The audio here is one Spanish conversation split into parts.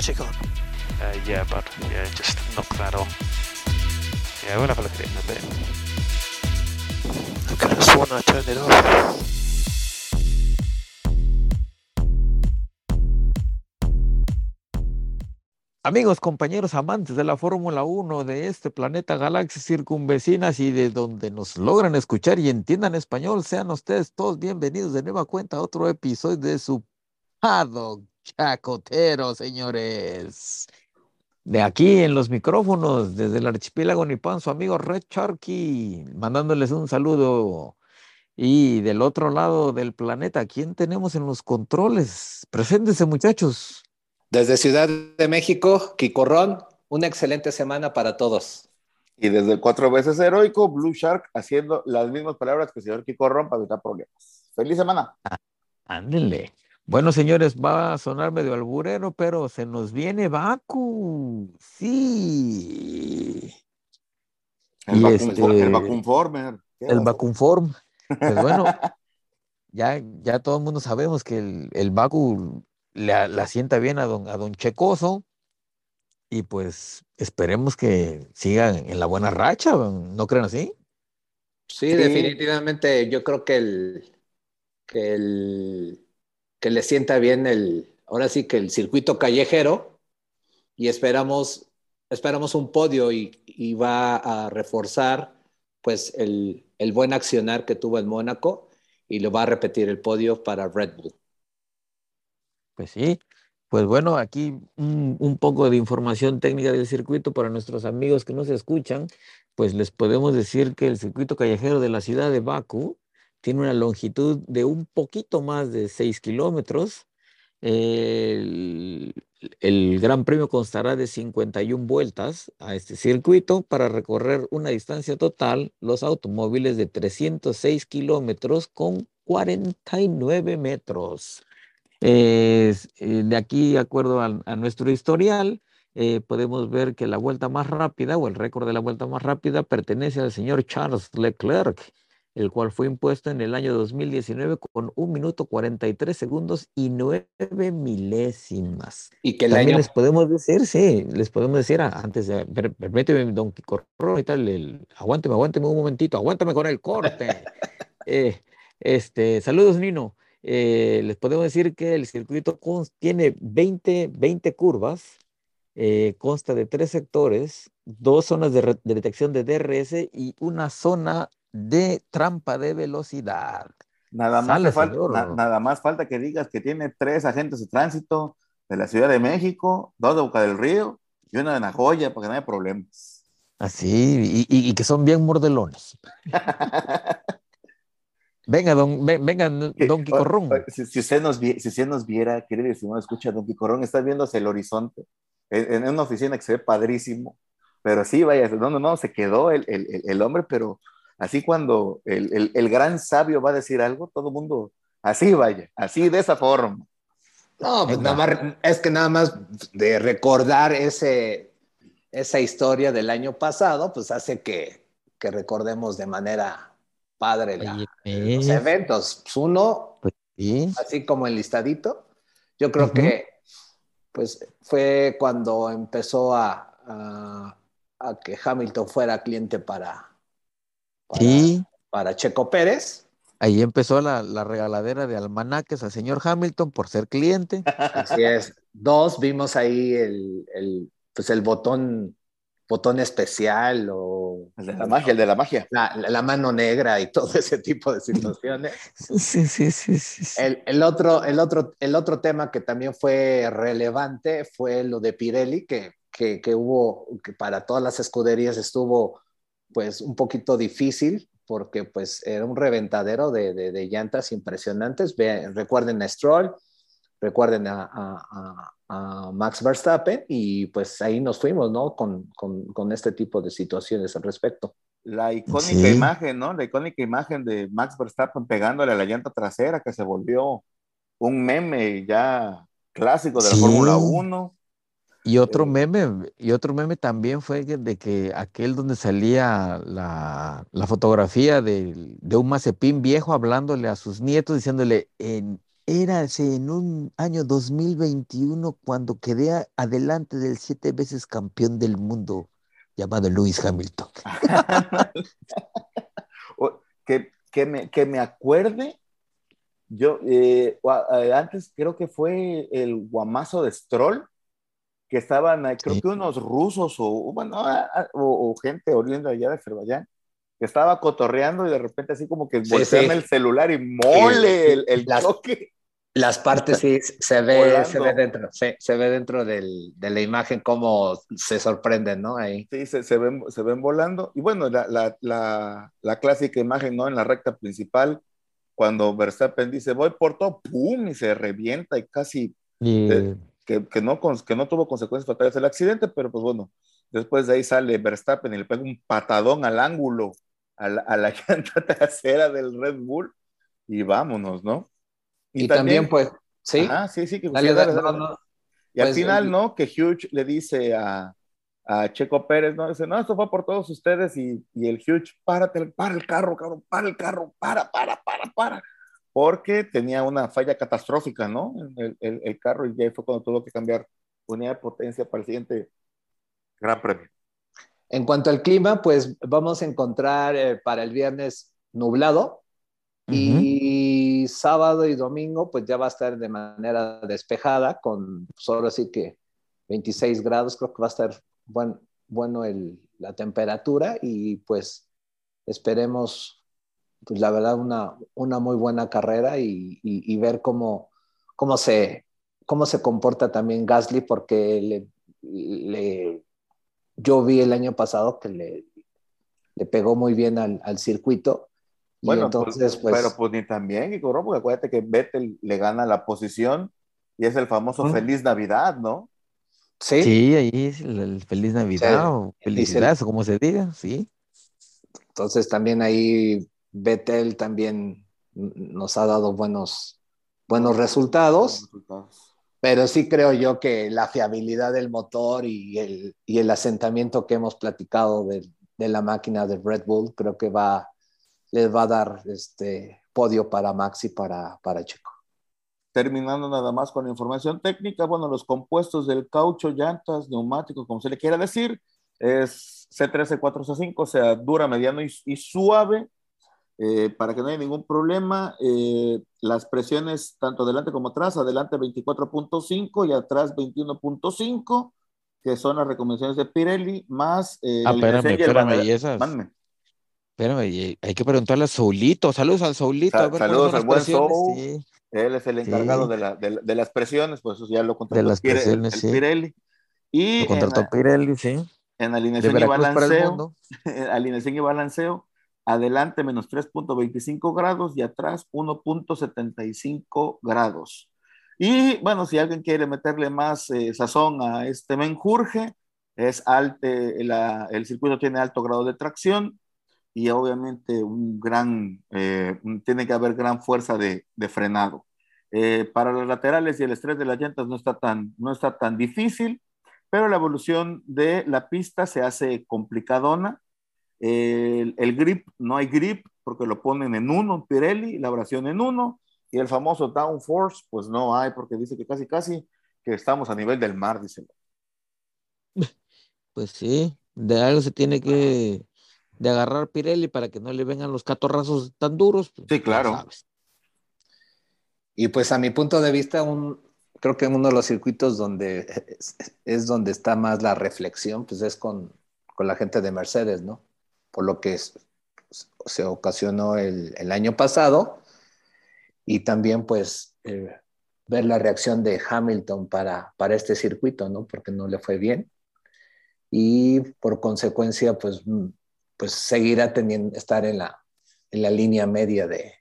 magical. Uh, yeah, but yeah, just knock that on. Yeah, we'll have a look at it in a bit. I could have sworn I turned it off. Amigos, compañeros amantes de la Fórmula 1 de este planeta galaxias circunvecinas y de donde nos logran escuchar y entiendan español, sean ustedes todos bienvenidos de nueva cuenta a otro episodio de su Paddock Chacotero, señores. De aquí en los micrófonos, desde el archipiélago Nipan, su amigo Red Sharky, mandándoles un saludo. Y del otro lado del planeta, ¿quién tenemos en los controles? Preséntense, muchachos. Desde Ciudad de México, Quicorrón, una excelente semana para todos. Y desde el cuatro veces heroico, Blue Shark, haciendo las mismas palabras que el señor Quicorrón para evitar problemas. ¡Feliz semana! Ándenle. Bueno, señores, va a sonar medio alburero, pero se nos viene Baku. Sí. El, este- vacunformer. ¿Qué El? Vacunform. Pues bueno, ya, ya todo el mundo sabemos que el, el Baku le, la sienta bien a don, a don Checoso. Y pues esperemos que siga en la buena racha, ¿no creen así? Sí, Sí. definitivamente yo creo que el, que el que le sienta bien el, ahora sí que el circuito callejero y esperamos, esperamos un podio y, va a reforzar pues el, el buen accionar que tuvo en Mónaco y lo va a repetir el podio para Red Bull. Pues sí, pues bueno, aquí un, un poco de información técnica del circuito para nuestros amigos que nos escuchan, pues les podemos decir que el circuito callejero de la ciudad de Bakú tiene una longitud de un poquito más de 6 kilómetros. El, Gran Premio constará de 51 vueltas a este circuito para recorrer una distancia total, los automóviles de 306 kilómetros con 49 metros. Eh, de aquí, de acuerdo a, a nuestro historial, eh, podemos ver que la vuelta más rápida o el récord de la vuelta más rápida pertenece al señor Charles Leclerc, el cual fue impuesto en el año 2019 con un minuto 43 segundos y 9 milésimas. Y que el También año, les podemos decir, sí, les podemos decir antes de, per- permíteme, don Quicorro, y tal, el, aguánteme, aguánteme un momentito, aguántame con el corte. Eh, este, saludos, Nino. Eh, les podemos decir que el circuito tiene 20, 20 curvas, eh, consta de tres sectores, dos zonas de detección de DRS y una zona de trampa de velocidad. Nada más, falta, señor. na- nada más falta que digas que tiene tres agentes de tránsito de la Ciudad de México, dos de Boca del Río y uno de Nagoya para que no haya problemas. Así, y, y- y que son bien mordelones. Venga, don, ve- venga, don Quicorrón. Si, si usted nos, si usted nos viera, querido si no escucha, Don Quicorrón está viendo hacia el horizonte en, en una oficina que se ve padrísimo, pero sí, vaya, no, no, no, se quedó el- el- el hombre, pero así cuando el, el- el gran sabio va a decir algo, todo el mundo, así vaya, así de esa forma. No, pues nada más, es que nada más de recordar ese, esa historia del año pasado, pues hace que, que recordemos de manera padre la- Oye, los eventos. Pues uno, sí, así como el listadito, yo creo que pues fue cuando empezó a, a- a que Hamilton fuera cliente para, para, sí. para Checo Pérez. Ahí empezó la, la regaladera de almanaques al señor Hamilton por ser cliente. Así es. Dos, vimos ahí el, el, pues el botón, botón especial o El de la magia, el de la magia. la, la mano negra y todo ese tipo de situaciones. Sí, sí, sí, sí, sí. El, el otro, el, otro, el otro tema que también fue relevante fue lo de Pirelli, que, que, que hubo, que para todas las escuderías estuvo pues un poquito difícil porque pues era un reventadero de, de, de llantas impresionantes. Ve- recuerden a Stroll, recuerden a, a- a- a Max Verstappen y pues ahí nos fuimos, ¿no? Con, con, con este tipo de situaciones al respecto. La icónica Sí. imagen, ¿no? La icónica imagen de Max Verstappen pegándole a la llanta trasera que se volvió un meme ya clásico de la Sí. Fórmula 1. Y otro meme, y otro meme también fue de que aquel donde salía la, la fotografía de, de un Mazepin viejo hablándole a sus nietos, diciéndole, en era en un año 2021 cuando quedé adelante del siete veces campeón del mundo llamado Lewis Hamilton. que, que, me, que me acuerde, yo eh, antes creo que fue el guamazo de Stroll, que estaban, creo que unos rusos o, bueno, o, gente oriunda allá de Azerbaiyán, que estaba cotorreando y de repente así como que voltean el celular y mole el, el, choque. Las partes sí se ve, se ve dentro, se, se ve dentro del, de la imagen cómo se sorprenden, ¿no? Ahí. Sí, se, se, ven, se ven volando. Y bueno, la, la, la, la, clásica imagen, ¿no? En la recta principal, cuando Verstappen dice, voy por todo, ¡pum! Y se revienta y casi... Eh, que, que, no, que no tuvo consecuencias fatales el accidente, pero pues bueno, después de ahí sale Verstappen y le pega un patadón al ángulo a la, a la llanta trasera del Red Bull y vámonos, ¿no? Y, también, pues, sí. sí, sí, que y al pues, final, ¿no? Que Hugh le dice a, a, Checo Pérez, ¿no? Dice, no, esto fue por todos ustedes y, y el Hugh, párate, para el carro, cabrón, para el carro, para, para, para, para. Porque tenía una falla catastrófica, ¿no? El, el, el carro y ya fue cuando tuvo que cambiar unidad de potencia para el siguiente Gran Premio. En cuanto al clima, pues vamos a encontrar eh, para el viernes nublado y sábado y domingo pues ya va a estar de manera despejada con solo pues, así que 26 grados, creo que va a estar buen, bueno el, la temperatura y pues esperemos pues la verdad una, una muy buena carrera y, y, y ver cómo, cómo, se, cómo se comporta también Gasly porque le, le yo vi el año pasado que le, le pegó muy bien al, al circuito. Bueno, y pues, entonces, pues, pero pues ni también, y porque acuérdate que Vettel le gana la posición y es el famoso Feliz Navidad, ¿no? Sí. Sí, ahí es el, Feliz Navidad o Felicidad, o como se diga, sí. Entonces también ahí Vettel también nos ha dado buenos, buenos resultados. Pero sí creo yo que la fiabilidad del motor y el, y el asentamiento que hemos platicado de, de, la máquina de Red Bull, creo que va, les va a dar este podio para Max y para, para Checo. Terminando nada más con la información técnica, bueno, los compuestos del caucho, llantas, neumáticos, como se le quiera decir, es C13-4C5, o sea, dura, mediano y, y suave, eh, para que no haya ningún problema. Eh, las presiones tanto adelante como atrás, adelante 24.5 y atrás 21.5, que son las recomendaciones de Pirelli, más... Eh, ah, espérame, espérame, y esas... Espérame, hay que preguntarle a Saulito. Saludos al Saulito. saludos al buen Saul. Él es el encargado de, la, de, de, las presiones, pues eso ya lo contrató de las presiones, el, el Pirelli. Y lo contrató Pirelli, sí. En alineación y balanceo, alineación y balanceo, adelante menos 3.25 grados y atrás 1.75 grados. Y bueno, si alguien quiere meterle más eh, sazón a este menjurje, es alto, la, el circuito tiene alto grado de tracción y obviamente un gran, eh, tiene que haber gran fuerza de, de frenado. Eh, para los laterales y el estrés de las llantas no está, tan, no está tan difícil, pero la evolución de la pista se hace complicadona el, el, grip, no hay grip porque lo ponen en uno, Pirelli, la abrasión en uno, y el famoso downforce, pues no hay porque dice que casi, casi que estamos a nivel del mar, dice. Pues sí, de algo se tiene que de agarrar Pirelli para que no le vengan los catorrazos tan duros. Pues, sí, claro. Y pues a mi punto de vista, un, creo que uno de los circuitos donde es, es donde está más la reflexión, pues es con, con la gente de Mercedes, ¿no? Por lo que se ocasionó el, el, año pasado, y también pues eh, ver la reacción de Hamilton para, para este circuito, ¿no? Porque no le fue bien. Y por consecuencia, pues, mm, pues seguirá teniendo, estar en la, en la línea media de,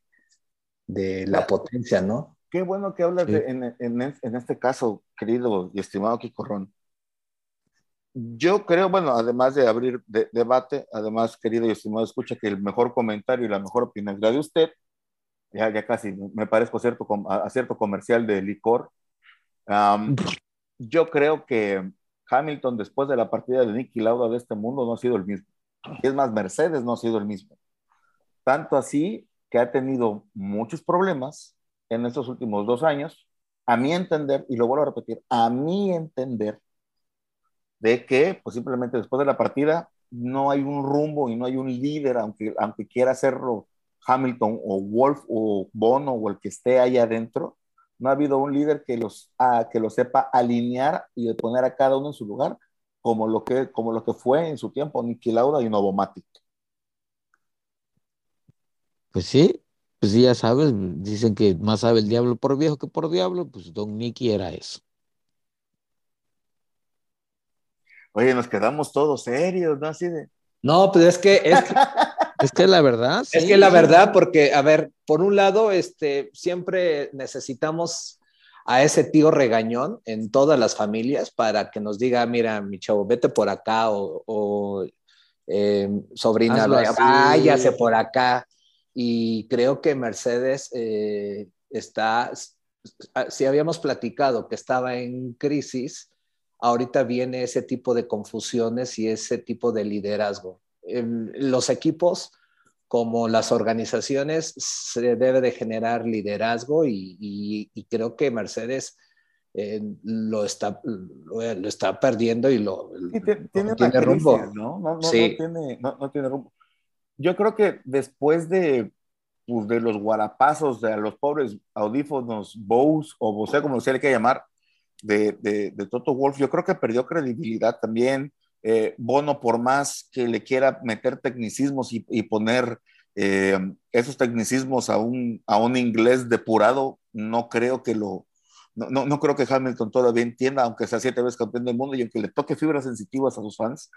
de la potencia, ¿no? Qué bueno que hablas de, en, en, en, este caso, querido y estimado Kiko Ron, yo creo, bueno, además de abrir debate, además, querido y estimado, escucha que el mejor comentario y la mejor opinión es la de usted. Ya, ya casi me parezco a cierto, a cierto comercial de licor. yo creo que Hamilton, después de la partida de Nicky Lauda de este mundo, no ha sido el mismo. Es más, Mercedes no ha sido el mismo. Tanto así que ha tenido muchos problemas en estos últimos dos años, a mi entender, y lo vuelvo a repetir, a mi entender, de que pues simplemente después de la partida no hay un rumbo y no hay un líder, aunque, aunque quiera hacerlo Hamilton o Wolf o Bono o el que esté ahí adentro, no ha habido un líder que los, que lo sepa alinear y poner a cada uno en su lugar, como lo que, como lo que fue en su tiempo Nicky Lauda y Novomatic. Pues sí, pues ya sabes, dicen que más sabe el diablo por viejo que por diablo, pues Don Nicky era eso. Oye, nos quedamos todos serios, ¿no? Así de. No, pues es que es que, es que la verdad. es que la verdad, porque, a ver, por un lado, este, siempre necesitamos a ese tío regañón en todas las familias para que nos diga, mira, mi chavo, vete por acá o, eh, sobrina, váyase por acá. Y creo que Mercedes eh, está, si habíamos platicado que estaba en crisis, ahorita viene ese tipo de confusiones y ese tipo de liderazgo. Los equipos, como las organizaciones, se debe de generar liderazgo y, creo que Mercedes eh, lo, está, lo, está perdiendo y lo, tiene, tiene, rumbo. ¿no? No, tiene, no, tiene rumbo. Yo creo que después de, pues, de los guarapazos de los pobres audífonos Bose o Bose, como se le quiere llamar, de, de, Toto Wolf, yo creo que perdió credibilidad también. Eh, Bono, por más que le quiera meter tecnicismos y, poner eh, esos tecnicismos a un, a un inglés depurado, no creo que lo, no, no, creo que Hamilton todavía entienda, aunque sea siete veces campeón del mundo y aunque le toque fibras sensitivas a sus fans,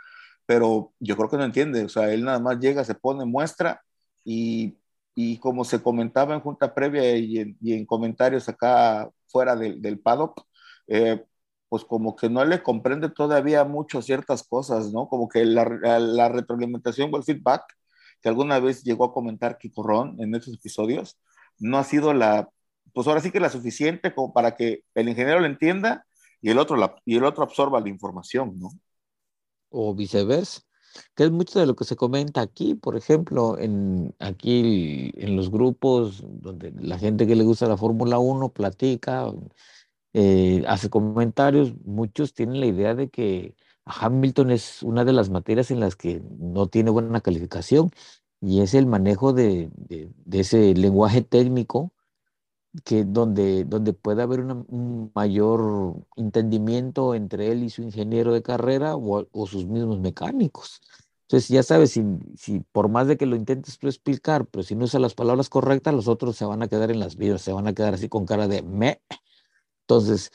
pero yo creo que no entiende, o sea, él nada más llega, se pone, muestra y, y como se comentaba en junta previa y en, y en comentarios acá fuera del, del paddock, eh, pues como que no le comprende todavía mucho ciertas cosas, ¿no? Como que la, la retroalimentación o el feedback que alguna vez llegó a comentar Kiko Ron en esos episodios, no ha sido la, pues ahora sí que la suficiente como para que el ingeniero lo entienda y el otro, la, y el otro absorba la información, ¿no? O viceversa, que es mucho de lo que se comenta aquí, por ejemplo, en, aquí en los grupos donde la gente que le gusta la Fórmula 1 platica, eh, hace comentarios, muchos tienen la idea de que Hamilton es una de las materias en las que no tiene buena calificación y es el manejo de, ese lenguaje técnico que donde, donde puede haber un mayor entendimiento entre él y su ingeniero de carrera o, sus mismos mecánicos. Entonces, ya sabes, si, si, por más de que lo intentes explicar, pero si no usa las palabras correctas, los otros se van a quedar en las vidas, se van a quedar así con cara de me, entonces,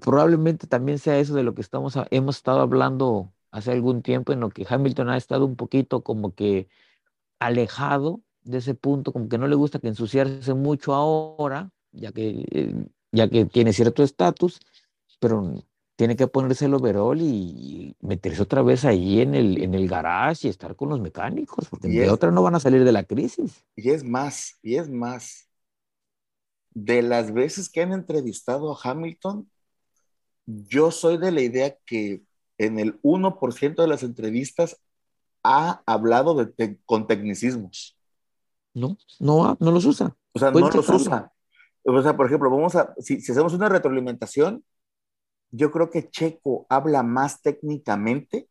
probablemente también sea eso de lo que estamos, hemos estado hablando hace algún tiempo, en lo que Hamilton ha estado un poquito como que alejado de ese punto, como que no le gusta que ensuciarse mucho ahora, ya que, eh, ya que tiene cierto estatus, pero tiene que ponerse el overall y, meterse otra vez ahí en el, en el garage y estar con los mecánicos, porque de otra no van a salir de la crisis. Y es más, y es más, de las veces que han entrevistado a Hamilton, yo soy de la idea que en el 1% de las entrevistas ha hablado de con tecnicismos. No, no, no los usa. O sea, no los usa. O sea, por ejemplo, vamos a, si, si, hacemos una retroalimentación, yo creo que Checo habla más técnicamente,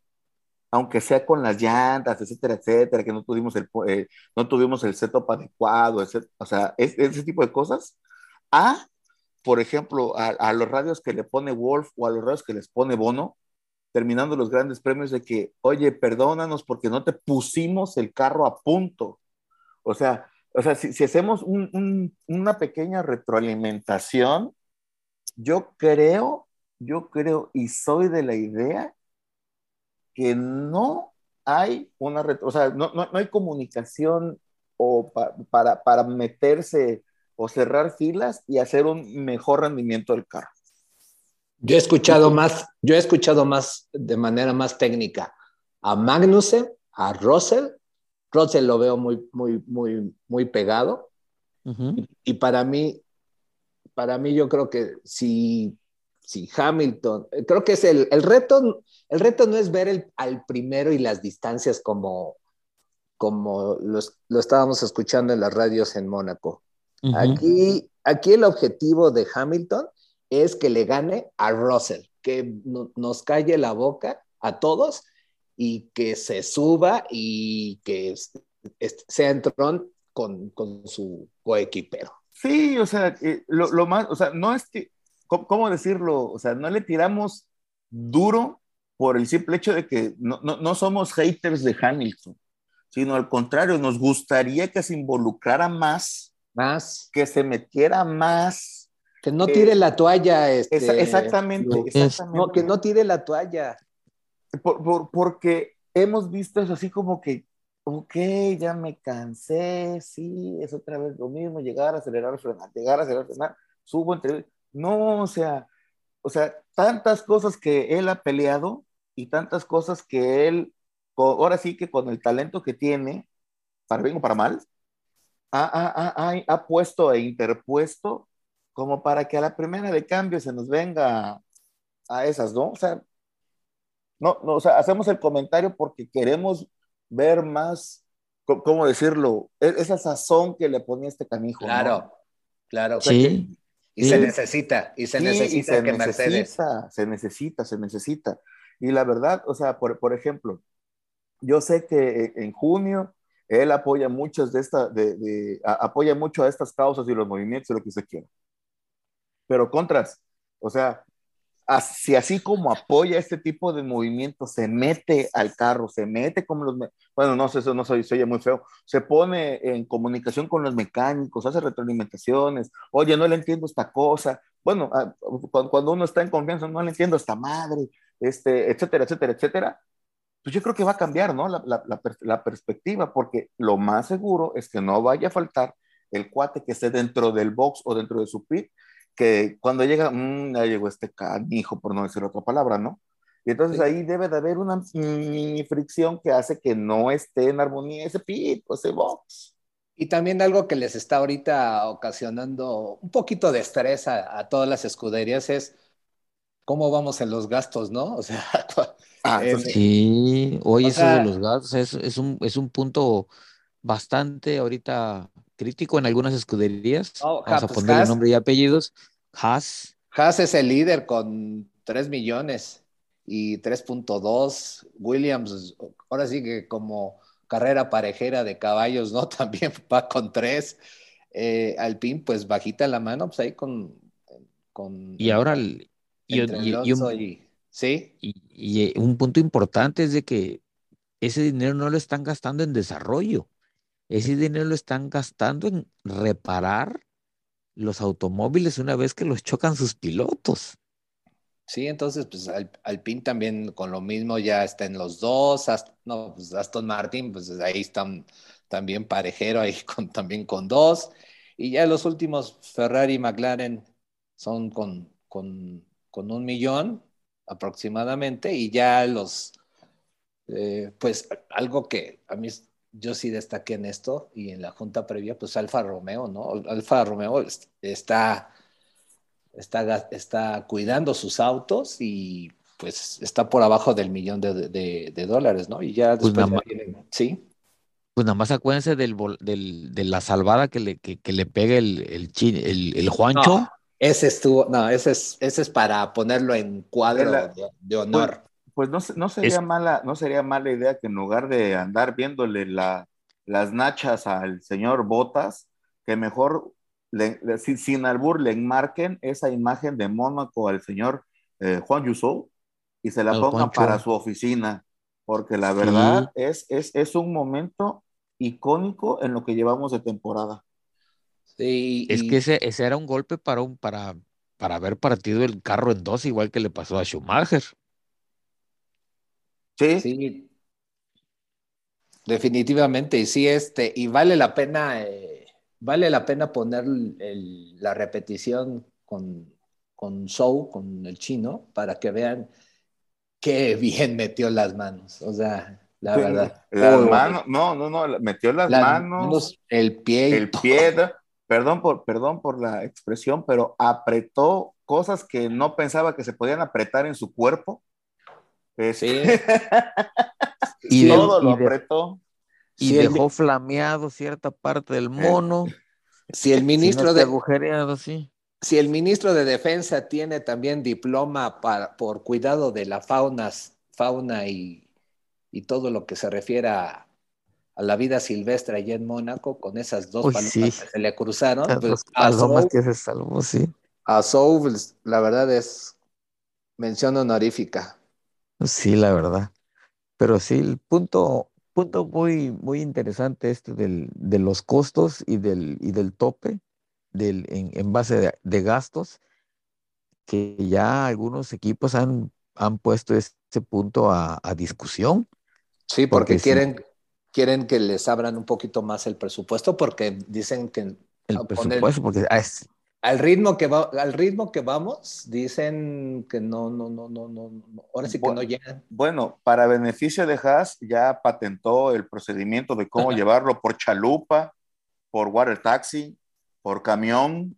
aunque sea con las llantas, etcétera, etcétera, que no tuvimos el, eh, no tuvimos el setup adecuado, o sea, ese tipo de cosas a, por ejemplo, a, los radios que le pone Wolf o a los radios que les pone Bono, terminando los grandes premios de que, oye, perdónanos porque no te pusimos el carro a punto. O sea, o sea si, hacemos una pequeña retroalimentación, yo creo, yo creo y soy de la idea que no hay una, o sea, no, no, hay comunicación o para, para meterse o cerrar filas y hacer un mejor rendimiento del carro. Yo he escuchado más, yo he escuchado más de manera más técnica a Magnussen, a Russell. Russell lo veo muy, muy, muy, muy pegado. y, para mí, para mí yo creo que si, si Hamilton, creo que es el, el reto, el reto no es ver el, al primero y las distancias como, como lo estábamos escuchando en las radios en Mónaco. Aquí aquí el objetivo de Hamilton es que le gane a Russell, que no- nos calle la boca a todos y que se suba y que sea en tron con, con su coequipero. Sí, o sea, eh, lo, lo más, o sea, no es que, ¿cómo, cómo decirlo? O sea, no le tiramos duro por el simple hecho de que no, no, no somos haters de Hamilton, sino al contrario, nos gustaría que se involucrara más, Más, que se metiera más. que no Eh, tire la toalla. Este, Esa- exactamente, Lu. exactamente. No, que no tire la toalla. Por- por- porque hemos visto eso así como que, ok, ya me cansé, sí, es otra vez lo mismo, llegar, acelerar, frenar, llegar, acelerar, frenar, subo entre... No, o sea, o sea, tantas cosas que él ha peleado y tantas cosas que él, ahora sí que con el talento que tiene, para bien o para mal, ha, ha- ha- ha- puesto e interpuesto como para que a la primera de cambio se nos venga a esas, ¿no? O sea, no, no, o sea, hacemos el comentario porque queremos ver más, ¿cómo decirlo? E- Esa sazón que le ponía este canijo. ¿no? Claro, claro. Sí. Y se necesita, y se Sí, necesita y se que Mercedes. necesita, se necesita, se necesita. Y la verdad, o sea, por, por ejemplo, yo sé que eh, en junio él apoya muchas de estas, de, de- apoya mucho a estas causas y los movimientos y lo que usted quiera. Pero contras, o sea, as- si así como apoya este tipo de movimientos, se mete al carro, se mete como los, bueno, no sé, eso no soy, se oye muy feo, se pone en comunicación con los mecánicos, hace retroalimentaciones, oye, no le entiendo esta cosa, bueno, ah, cu- cuando uno está en confianza, no le entiendo esta madre, este, etcétera, etcétera, etcétera, pues yo creo que va a cambiar, ¿no? La, la- la la perspectiva, porque lo más seguro es que no vaya a faltar el cuate que esté dentro del box o dentro de su pit, que cuando llega, "Mm, ya llegó este canijo, por no decir otra palabra, ¿no? Y entonces Sí. ahí debe de haber una mini fricción que hace que no esté en armonía ese pit o ese box. Y también algo que les está ahorita ocasionando un poquito de estrés a, a todas las escuderías es cómo vamos en los gastos, ¿no? O sea, Ah, eso Eh, sí. Sí, oye, O eso sea- de los gastos es, es un, es un punto bastante ahorita crítico en algunas escuderías. Oh, Vamos ja, a pues, ponerle Haas. nombre y apellidos. Haas, Haas es el líder con 3 millones y 3.2. Williams, ahora sí que como carrera parejera de caballos, ¿no? También va con 3. Alpine, pues bajita la mano, pues ahí con... con y ahora, el- y, entre y- y Alonso un, y- Sí, y- y, eh, un punto importante es de que ese dinero no lo están gastando en desarrollo. Ese dinero lo están gastando en reparar los automóviles una vez que los chocan sus pilotos. Sí, entonces, pues Al- Alpine también con lo mismo ya está en los dos. Ast- no, pues Aston Martin, pues ahí están también parejero, ahí con, también con dos. Y ya los últimos, Ferrari y McLaren, son con, con, con un millón aproximadamente. Y ya los, eh, pues algo que a mí yo sí destaqué en esto y en la junta previa, pues Alfa Romeo, ¿no? Alfa Romeo est- está está, está cuidando sus autos y pues está por abajo del millón de, de- de dólares, ¿no? Y ya Pues después nada ya más- vienen- sí, Pues nada más acuérdense del, de la salvada que le, que, que le pegue el, el, el, el Juancho. No, ese estuvo, no, ese es, ese es para ponerlo en cuadro La- de, de honor. Pues no, no sería Es- mala, no sería mala idea que en lugar de andar viéndole la, las nachas al señor Botas, que mejor le- le- sin, sin albur le enmarquen esa imagen de Mónaco al señor eh, Juan Yusou y se la pongan para su oficina, porque la Sí. verdad es, es, es un momento icónico en lo que llevamos de temporada. Sí, Es y- que ese, ese era un golpe para, un, para, para haber partido el carro en dos, igual que le pasó a Schumacher. Sí, sí, definitivamente, y sí, este, y vale la pena, eh, vale la pena poner el- la repetición con, con Show, con el chino, para que vean qué bien metió las manos. O sea, la Sí, verdad. Las manos, no, no, no, metió las, Las manos, el pie el todo. pie, perdón por, perdón por la expresión, pero apretó cosas que no pensaba que se podían apretar en su cuerpo. Este, Sí. Y de- todo lo y de- apretó. Y el- dejó flameado cierta parte del mono. Si el Si ministro no de, agujereado, sí. si el ministro de Defensa tiene también diploma para, por cuidado de la fauna, fauna y, y todo lo que se refiere a, a la vida silvestre allá en Mónaco, con esas dos Uy, palomas sí. que se le cruzaron, pues, a palomas que se salvó, sí. a Sou, pues, la verdad es mención honorífica. Sí, la verdad. Pero sí, el punto, punto muy, muy interesante este del, de los costos y del, y del tope del, en, en base de, de gastos, que ya algunos equipos han, han puesto ese punto a, a discusión. Sí, porque, Porque sí. Quieren, que les abran un poquito más el presupuesto, porque dicen que El con el- presupuesto, porque ah, es- al ritmo que va, al ritmo que vamos, dicen que no, no, no, no, no, ahora sí que Bueno. no llegan. Bueno, para beneficio de Haas, ya patentó el procedimiento de cómo llevarlo por chalupa, por water taxi, por camión.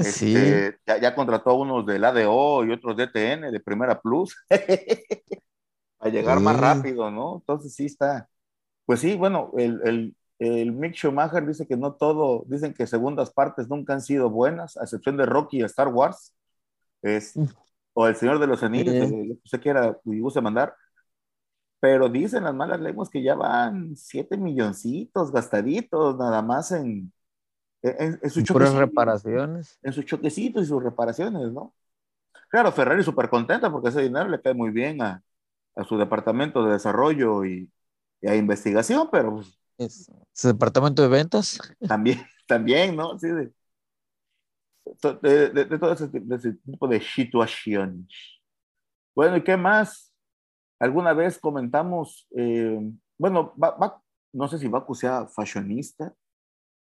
sí, Este, ya, ya contrató unos del ADO y otros DTN de Primera Plus a llegar más Sí. rápido, ¿no? Entonces sí está. Pues sí, bueno, el, el, el Mick Schumacher dice que no todo, dicen que segundas partes nunca han sido buenas, a excepción de Rocky y Star Wars. Es, Mm. o El Señor de los Anillos, Sí. que yo sé que era y gusta mandar. Pero dicen las malas lenguas que ya van siete milloncitos gastaditos nada más en, en, en sus choquecitos reparaciones. en sus choquecitos y sus reparaciones, ¿no? Claro, Ferrari súper contenta porque ese dinero le cae muy bien a, a su departamento de desarrollo y, y a investigación, pero pues, Es, es departamento de ventas. también, también, ¿no? Sí, de, de, de- de todo ese, ese tipo de situaciones. Bueno, ¿y qué más? Alguna vez comentamos, eh, bueno, va- va- no sé si Baku sea fashionista,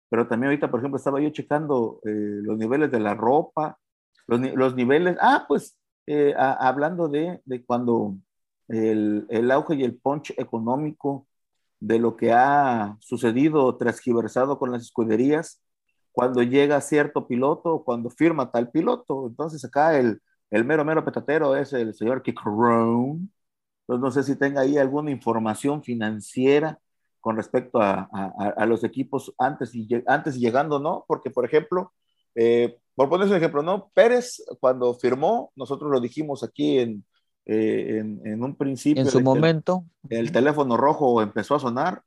pero también ahorita, por ejemplo, estaba yo checando eh, los niveles de la ropa, los, los niveles, ah, pues eh, a- hablando de, de cuando el, el auge y el punch económico de lo que ha sucedido, transgiversado con las escuderías, cuando llega cierto piloto cuando firma tal piloto. Entonces acá el, el mero, mero petatero es el señor Kikrown. Entonces no sé si tenga ahí alguna información financiera con respecto a, a, los equipos antes y, antes llegando, ¿no? Porque, por ejemplo, eh, por ponerse un ejemplo, ¿no? Pérez, cuando firmó, nosotros lo dijimos aquí en, eh, en, en un principio. En su el- momento, el teléfono rojo empezó a sonar,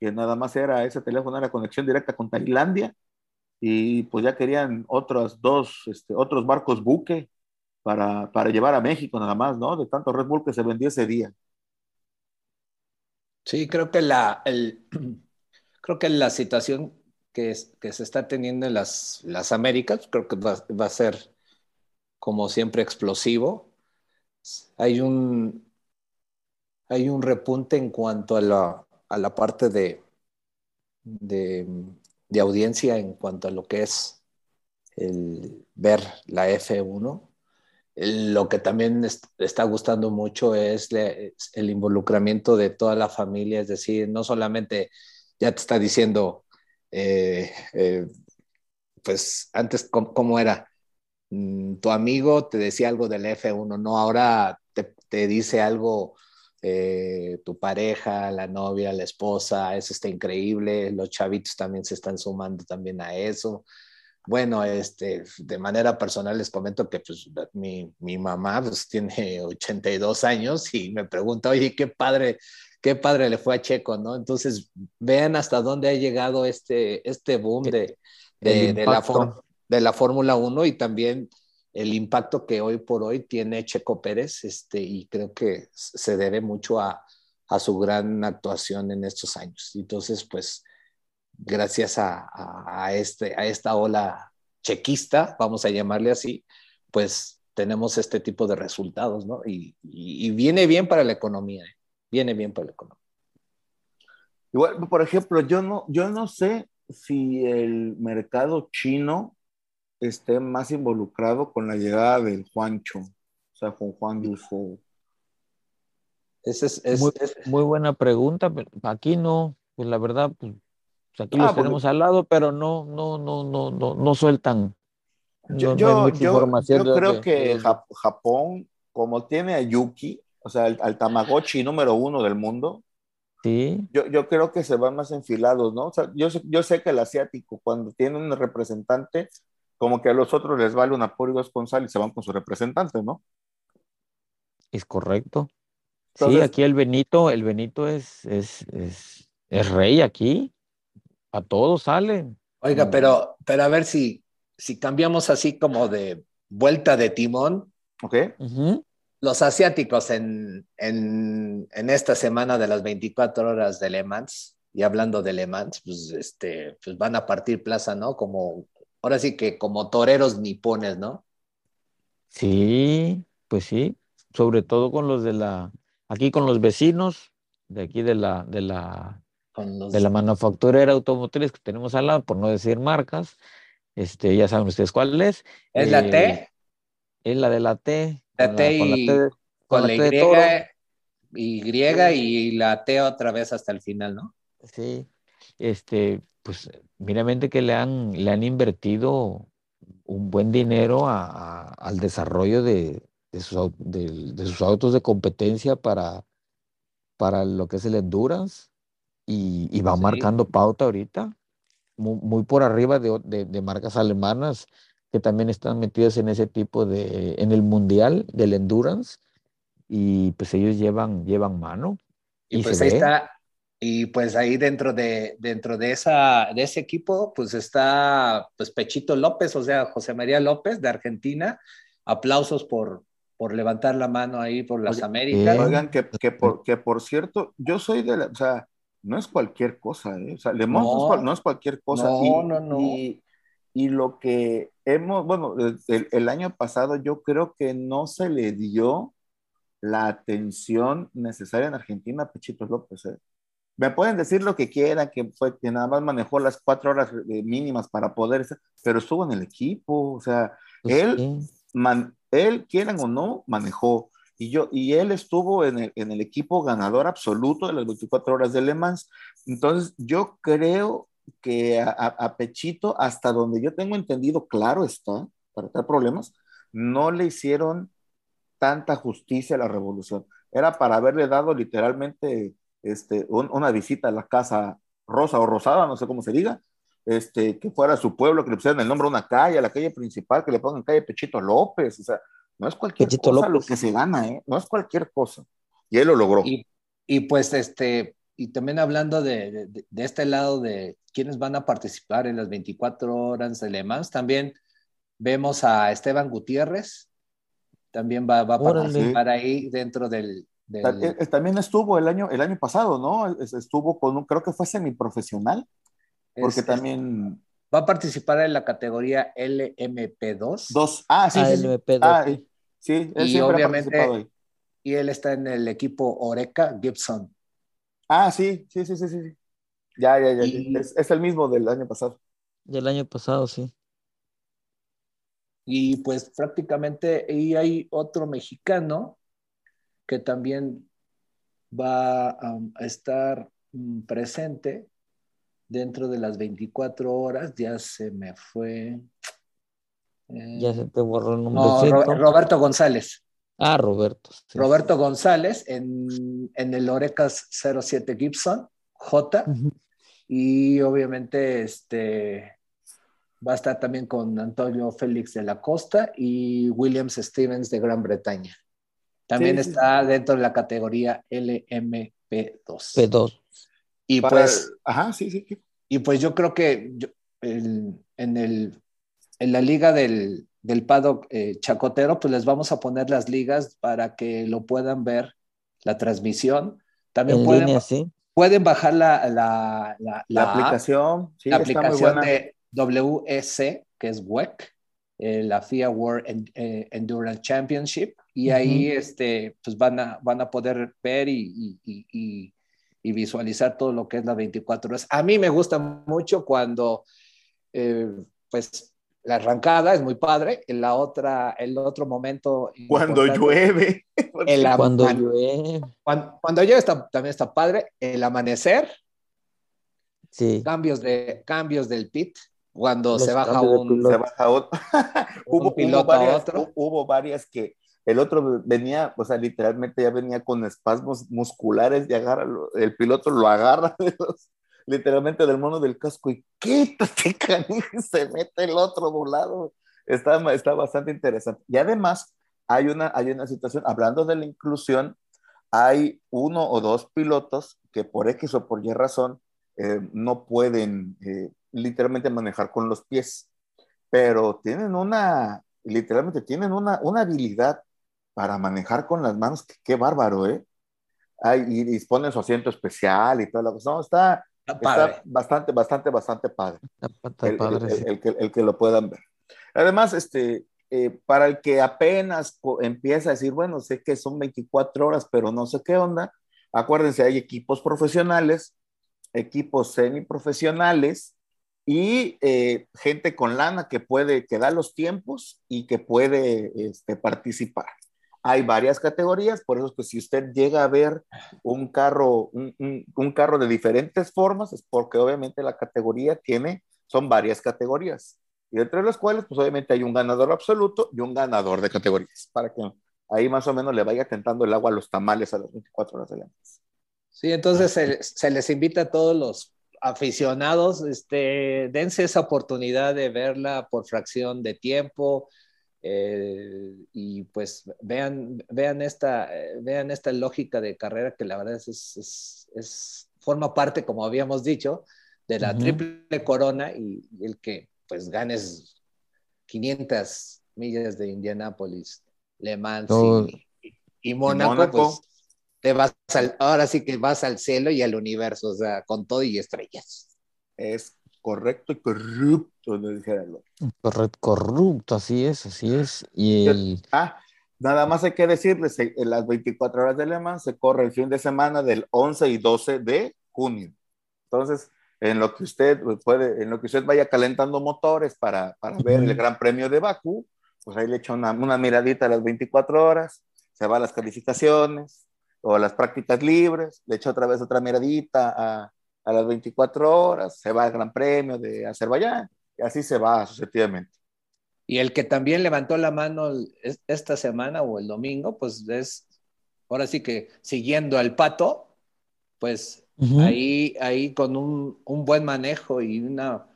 que nada más era ese teléfono, era conexión directa con Tailandia, y pues ya querían otros dos, este, otros barcos buque para, para llevar a México nada más, ¿no? De tanto Red Bull que se vendió ese día. Sí, creo que la, el, creo que la situación que, es- que se está teniendo en las, las Américas, creo que va, va a ser, como siempre, explosivo. Hay un, hay un repunte en cuanto a la, a la parte de, de, de audiencia, en cuanto a lo que es el ver la F1. Lo que también es- está gustando mucho es, el involucramiento de toda la familia, es decir, no solamente ya te está diciendo, eh, eh, pues antes, ¿cómo, cómo era? Mm, tu amigo te decía algo del F1, no, ahora te, te dice algo eh, tu pareja, la novia, la esposa, eso está increíble, los chavitos también se están sumando también a eso. Bueno, este, de manera personal les comento que pues, mi, mi mamá pues, tiene 82 años y me pregunta, oye, qué padre, qué padre le fue a Checo, ¿no? Entonces, vean hasta dónde ha llegado este, este boom de, de, de la, impacto. De la Fórmula 1 y también el impacto que hoy por hoy tiene Checo Pérez, este, y creo que se debe mucho a, a su gran actuación en estos años. Entonces, pues, gracias a, a este, a esta ola chequista, vamos a llamarle así, pues tenemos este tipo de resultados, ¿no? Y, y, y viene bien para la economía, ¿eh? viene bien para la economía. Igual, por ejemplo, yo no, yo no sé si el mercado chino esté más involucrado con la llegada del Juancho, o sea, con Juan Yusou. Ese es, es, muy, es, muy buena pregunta. pero Aquí no, pues la verdad, pues pues aquí Ah, los pues- tenemos al lado, pero no, no, no, no, no, no sueltan. No, Yo, no hay mucha yo- información yo de creo dónde- que de Japón, como tiene a Yuki, o sea, al, al Tamagotchi número uno del mundo, Sí, Yo, yo creo que se van más enfilados, ¿no? O sea, yo, yo sé que el asiático, cuando tiene un representante, como que a los otros les vale una por y dos con sal y se van con su representante, ¿no? es correcto. Sí, aquí el Benito, el Benito es, es, es, es rey aquí. A todos salen. Oiga, Mm. pero, pero a ver si, si cambiamos así como de vuelta de timón, ¿Ok? Los asiáticos en, en, en esta semana de las 24 horas de Le Mans, y hablando de Le Mans, pues, este, pues van a partir plaza, ¿no? Como, ahora sí que como toreros nipones, ¿no? Sí, pues sí, sobre todo con los de la, aquí con los vecinos de aquí de la, de la, Con los, de la manufacturera automotriz que tenemos al lado, por no decir marcas, este, ya saben ustedes cuál es. ¿Es la Eh, T? Es la de la T. La T y- Con la Y. Y y la T otra vez hasta el final, ¿no? Sí, este, pues meramente que le han, le han invertido un buen dinero a- a- al desarrollo de, de sus, del- de sus autos de competencia para, para lo que es el endurance y, y va Sí. marcando pauta ahorita, muy, muy por arriba de, de- de marcas alemanas que también están metidas en ese tipo de, en el mundial del endurance y pues ellos llevan, llevan mano. Y, Y pues ahí ve. está, y pues ahí dentro de, dentro de esa, de ese equipo, pues está pues Pechito López, o sea, José María López de Argentina. Aplausos por, por levantar la mano ahí por las Oye, Américas. eh, Oigan, que, que, por, que por cierto, yo soy de la, o sea, no es cualquier cosa, ¿eh? O sea, Le Mans no, es, no cualquier cosa. No, y, no, no. Y, y lo que hemos, bueno, el, el año pasado yo creo que no se le dio la atención necesaria en Argentina a Pechito López, ¿eh? Me pueden decir lo que quieran, que fue que nada más manejó las cuatro horas eh, mínimas para poder, pero estuvo en el equipo, o sea, Pues él sí. man- él, quieran o no, manejó. Y, yo, y él estuvo en el, en el equipo ganador absoluto de las 24 horas de Le Mans. Entonces, yo creo que a, a- a Pechito, hasta donde yo tengo entendido, claro está, para tener problemas, no le hicieron tanta justicia a la revolución. Era para haberle dado literalmente este, un- una visita a la casa rosa o rosada, no sé cómo se diga, este, que fuera a su pueblo, que le pusieran el nombre a una calle, a la calle principal, que le pongan calle Pechito López, o sea, no es cualquier Pechito cosa lo López. que se gana, ¿eh? No es cualquier cosa. Y él lo logró. Y, y pues este, y también hablando de, de- de este lado de quiénes van a participar en las 24 horas de Le Mans, también vemos a Esteban Gutiérrez, también va, va a Órale. participar ahí dentro del... del- eh, eh, También estuvo el año, el año pasado, ¿no? Es- Estuvo con un, creo que fue semiprofesional, porque es- también va a participar en la categoría LMP2 dos, ah, sí, sí, sí. ALMP2. Ah, sí, él Y siempre ha obviamente- participado ahí. y él está en el equipo Oreca Gibson. Ah, sí, sí, sí, sí, sí. sí. Ya, ya, ya. Y- Es, es el mismo del año pasado. Del año pasado, sí. Y pues prácticamente y hay otro mexicano que también va um, a estar mm, presente dentro de las 24 horas. Ya se me fue. Eh, Ya se te borró el no, nombrecito. Ro- Roberto González. Ah, Roberto. sí, Roberto González en, en el Orecas 07 Gibson J. Y obviamente este va a estar también con Antonio Félix de la Costa y Williams Stevens de Gran Bretaña. También Sí, sí, está dentro de la categoría LMP2. P2. Y Para- pues, Ajá, sí, sí. y pues yo creo que yo- el- en, el, en la liga del, del paddock eh, chacotero, pues les vamos a poner las ligas para que lo puedan ver, la transmisión. También En pueden, línea, sí. pueden bajar la, la, la, aplicación, sí, la aplicación de WEC, que es WEC, eh, la FIA World eh, Endurance Championship, y ahí este, pues van, a, van a poder ver y, y- y- y- y visualizar todo lo que es la 24 horas. A mí me gusta mucho cuando, eh, pues, la arrancada es muy padre, en la otra, el otro momento... Cuando llueve. el Cuando llueve. cuando, cuando llueve está, también está padre, el amanecer, Sí. cambios, de, cambios del pit, cuando Los se baja un, se baja otro. un hubo, piloto hubo varias, a otro. hu- hubo varias que, el otro venía, o sea, literalmente ya venía con espasmos musculares y agarra, el piloto lo agarra de los, literalmente del mono del casco y quítate, canijo, se mete el otro volado. Está, está bastante interesante. Y además, hay una, hay una situación, hablando de la inclusión, hay uno o dos pilotos que por X o por Y razón eh, no pueden eh, literalmente manejar con los pies, pero tienen una, literalmente tienen una, una habilidad para manejar con las manos, qué, bárbaro, ¿eh? Hay, y disponen su asiento especial y toda la cosa. No, está, está, bastante, bastante, bastante padre. El, el, que, el, que, lo puedan ver. Además, este, eh, para el que apenas empieza a decir, bueno, sé que son 24 horas, pero no sé qué onda, acuérdense, hay equipos profesionales, equipos semiprofesionales y eh, gente con lana que puede, que da los tiempos y que puede este, participar. Hay varias categorías, por eso es que si usted llega a ver un carro, un, carro de diferentes formas, es porque obviamente la categoría tiene, son varias categorías. Y entre las cuales, pues obviamente hay un ganador absoluto y un ganador de categorías, para que ahí más o menos le vaya tentando el agua a los tamales a las 24 horas de la Sí, entonces se, se, les invita a todos los aficionados, este, dense esa oportunidad de verla por fracción de tiempo, eh, y pues vean, vean, esta, vean esta lógica de carrera que la verdad es, es, es forma parte, como habíamos dicho, de la triple corona y, el que pues ganes 500 millas de Indianápolis, Le Mans y, Mónaco, pues te vas ahora sí que vas al cielo y al universo, o sea, con todo y estrellas. Es correcto y corrupto, no dijera Correcto, corrupto, así es, así es. Y el... Ah, nada más hay que decirles, en las 24 horas de Le Mans se corre el fin de semana del 11 y 12 de junio. Entonces, en lo que usted puede, en lo que usted vaya calentando motores para, para ver el Gran Premio de Bakú, pues ahí le echa una, una miradita a las 24 horas, se va a las calificaciones o a las prácticas libres, le echa otra vez otra miradita a, a las 24 horas, se va al Gran Premio de Azerbaiyán y así se va sucesivamente. Y el que también levantó la mano esta semana o el domingo, pues es, ahora sí que siguiendo al pato, pues ahí, ahí con un, un, buen manejo y, una,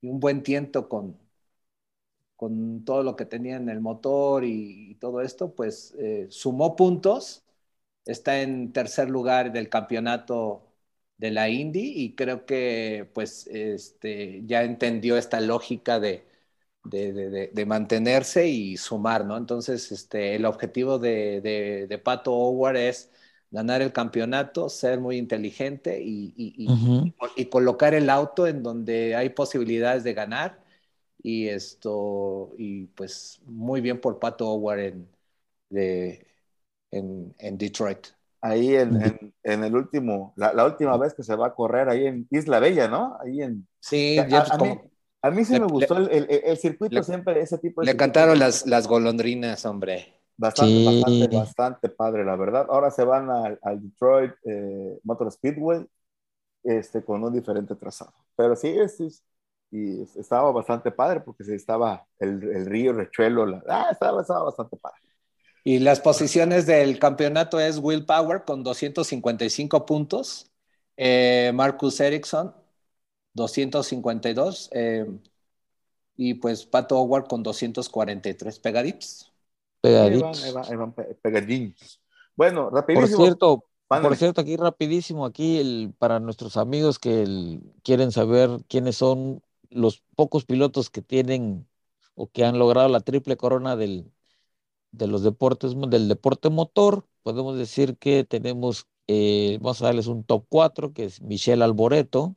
y un buen tiento con, con todo lo que tenía en el motor y, todo esto, pues eh, sumó puntos, está en tercer lugar del campeonato de la Indy y creo que pues este, ya entendió esta lógica de, de, de, mantenerse y sumar, ¿no? Entonces, este, el objetivo de, Pato Howard es ganar el campeonato, ser muy inteligente y, y, y, colocar el auto en donde hay posibilidades de ganar. Y esto, y pues muy bien por Pato Howard en, de, en, en Detroit ahí en, en, el último, la, última vez que se va a correr ahí en Isla Bella, ¿no? Ahí en... Sí, a, a, mí, a mí, sí me gustó el, el, circuito siempre, ese tipo de... Le cantaron las, las golondrinas, hombre. Bastante, bastante, bastante padre, la verdad. Ahora se van al, al Detroit eh, Motor Speedway este, con un diferente trazado. Pero sí, es, y estaba bastante padre porque se estaba el, el río Rechuelo, la, ah, estaba, estaba bastante padre. Y las posiciones del campeonato es Will Power con 255 puntos, eh, Marcus Ericsson 252 eh, y pues Pato Howard con 243 pegaditos. Pegaditos. pegaditos. Bueno, rapidísimo. Por cierto, por cierto, aquí rapidísimo, aquí el, para nuestros amigos que quieren saber quiénes son los pocos pilotos que tienen o que han logrado la triple corona del, de los deportes, del deporte motor, podemos decir que tenemos, eh, vamos a darles un top 4, que es Michelle Alboreto,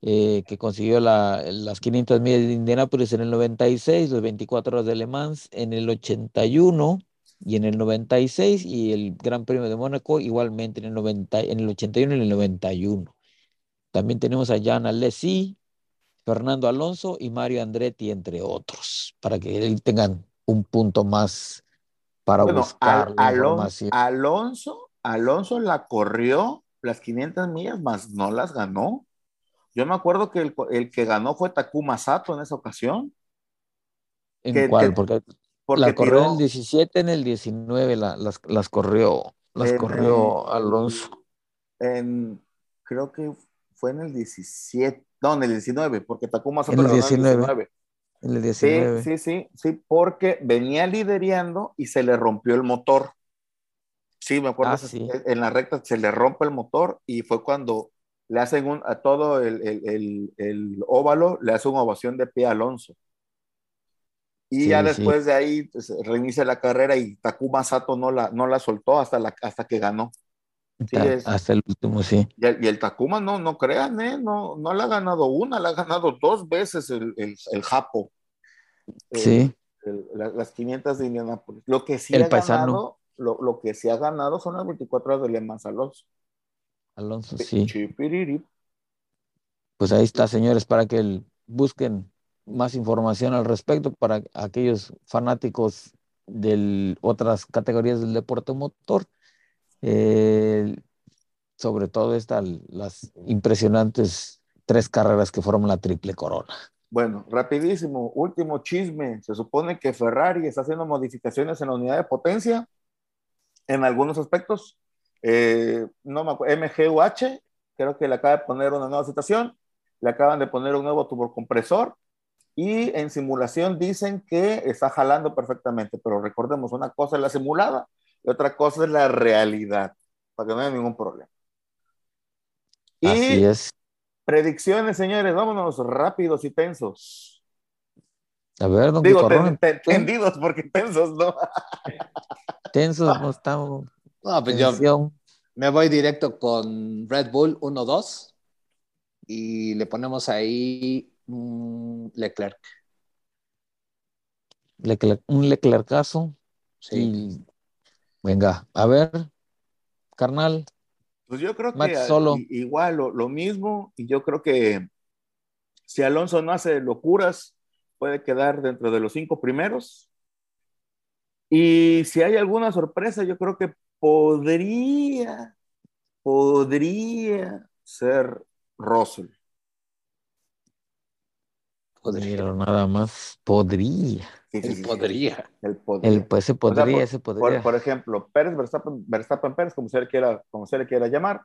eh, que consiguió las 500 millas de Indianápolis en el 96, las 24 horas de Le Mans en el 81 y en el 96, y el Gran Premio de Mónaco igualmente en el, 90, en el 81 y en el 91. También tenemos a Jan Alessi, Fernando Alonso y Mario Andretti, entre otros, para que tengan un punto más para buscar la información. Alonso, Alonso la corrió las 500 millas, más no las ganó. Yo me acuerdo que el, el que ganó fue Takuma Sato en esa ocasión. ¿En cuál? Porque porque La corrió en tiró el 17, en el 19 la- las, las corrió, las En corrió Alonso. en, creo que fue en el 17, no, en el 19, porque Takuma Sato En el ganó 19. En el Sí, 19. sí, sí, sí, porque venía liderando y se le rompió el motor. Sí, me acuerdo, Ah, sí. en la recta se le rompe el motor y fue cuando le hacen un, a todo el, el- el- el óvalo, le hace una ovación de pie a Alonso. Y Sí, ya sí. después de ahí pues, reinicia la carrera y Takuma Sato no la, no la soltó hasta, la, hasta que ganó. Sí, es- Hasta el último, sí. Y el, y el Takuma, no, no crean, ¿eh? no, no le ha ganado una, le ha ganado dos veces el, el, el Japo. Sí. la- las 500 de Indianapolis. Lo que sí El ha paisano. ganado, lo, lo que sí ha ganado son las 24 horas de Le Mans Alonso. Alonso, sí. Chipiriri. Pues ahí está, señores, para que busquen más información al respecto para aquellos fanáticos de otras categorías del deporte motor. Eh, sobre todo estas, las impresionantes tres carreras que forman la triple corona. Bueno, rapidísimo, último chisme. Se supone que Ferrari está haciendo modificaciones en la unidad de potencia en algunos aspectos. Eh, no me acuerdo, MGUH, creo que le acaba de poner una nueva situación, le acaban de poner un nuevo turbocompresor y en simulación dicen que está jalando perfectamente, pero recordemos, una cosa es la simulada y otra cosa es la realidad, para que no haya ningún problema. Y Así es. predicciones, señores, vámonos rápidos y tensos. A ver, don Digo, ten- ten- tendidos porque tensos, ¿no? tensos, no estamos. No, pues yo me voy directo con Red Bull 1-2 y le ponemos ahí Leclerc. Leclerc- un Leclercazo. Sí. Venga, a ver, carnal, Pues yo creo que ah, Solo. igual lo, lo mismo, y yo creo que si Alonso no hace locuras, puede quedar dentro de los cinco primeros. Y si hay alguna sorpresa, yo creo que podría, podría ser Russell. Podría. Nada más podría. Sí, sí, Él sí, sí, podría. él podría. El, pues se podría, por, ese por- podría. por ejemplo, Pérez, Verstappen, Verstappen Pérez, como se le quiera, como se le quiera llamar.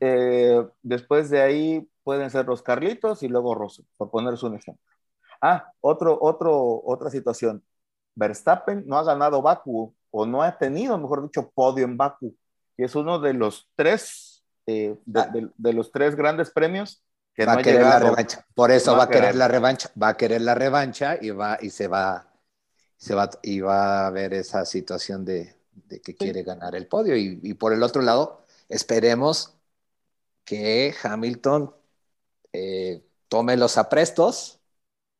Eh, después de ahí pueden ser los Carlitos y luego Russell, por ponerse un ejemplo. Ah, otro, otro, otra situación. Verstappen no ha ganado Baku o no ha tenido, mejor dicho, podio en Baku, que es uno de los tres, eh, de, Ah. de- de los tres grandes premios que va no a querer la revancha. Por eso va ha a querer quedado. la revancha. Va a querer la revancha y va y se va, se va y va a ver esa situación de, de que quiere ganar el podio. Y, y por el otro lado, esperemos que Hamilton eh, tome los aprestos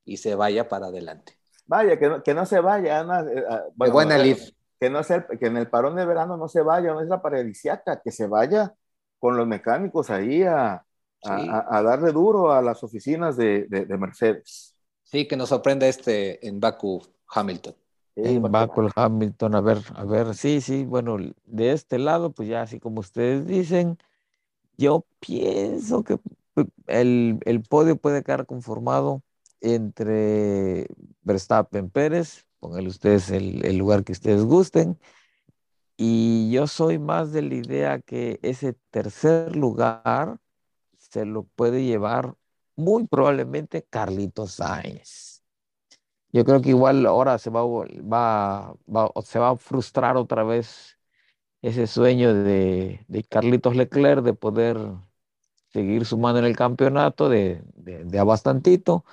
y se vaya para adelante. Vaya, que no, que no se vaya, Ana. eh, ah, bueno, buena eh, lid. que no sea, que en el parón de verano no se vaya, no es la paradisiaca, que se vaya con los mecánicos ahí a, Sí. a- a darle duro a las oficinas de, de- de Mercedes. Sí, que nos sorprenda este en Baku Hamilton. Sí, Baku, el Hamilton, a ver, a ver, sí, sí, bueno, de este lado, pues ya así como ustedes dicen, yo pienso que pu- el, el podio puede quedar conformado entre Verstappen Pérez, pónganle ustedes el, el lugar que ustedes gusten, y yo soy más de la idea que ese tercer lugar se lo puede llevar muy probablemente Carlitos Sainz. Yo creo que igual ahora se va, a frustrar otra vez ese sueño de, de Carlitos Leclerc de poder seguir sumando en el campeonato de, de, a bastantito,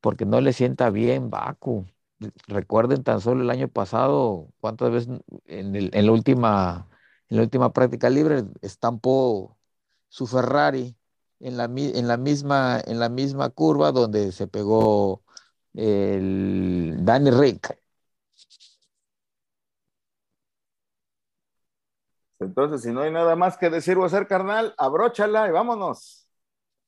porque no le sienta bien Baku. Recuerden tan solo el año pasado, cuántas veces en, la última, en la última práctica libre estampó su Ferrari en la misma, en la misma curva donde se pegó el Danny Rick. Entonces, si no hay nada más que decir o hacer, carnal, abróchala y vámonos.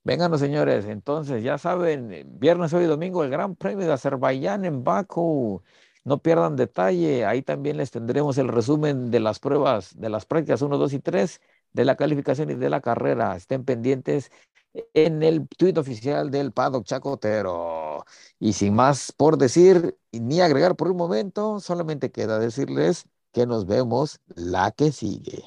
Vénganos, señores. Entonces, ya saben, viernes, hoy y domingo, el Gran Premio de Azerbaiyán en Baku. No pierdan detalle. Ahí también les tendremos el resumen de las pruebas, de las prácticas 1, 2 y 3, de la calificación y de la carrera. Estén pendientes en el tuit oficial del Paddock Chacotero. Y sin más por decir ni agregar por un momento, solamente queda decirles que nos vemos la que sigue.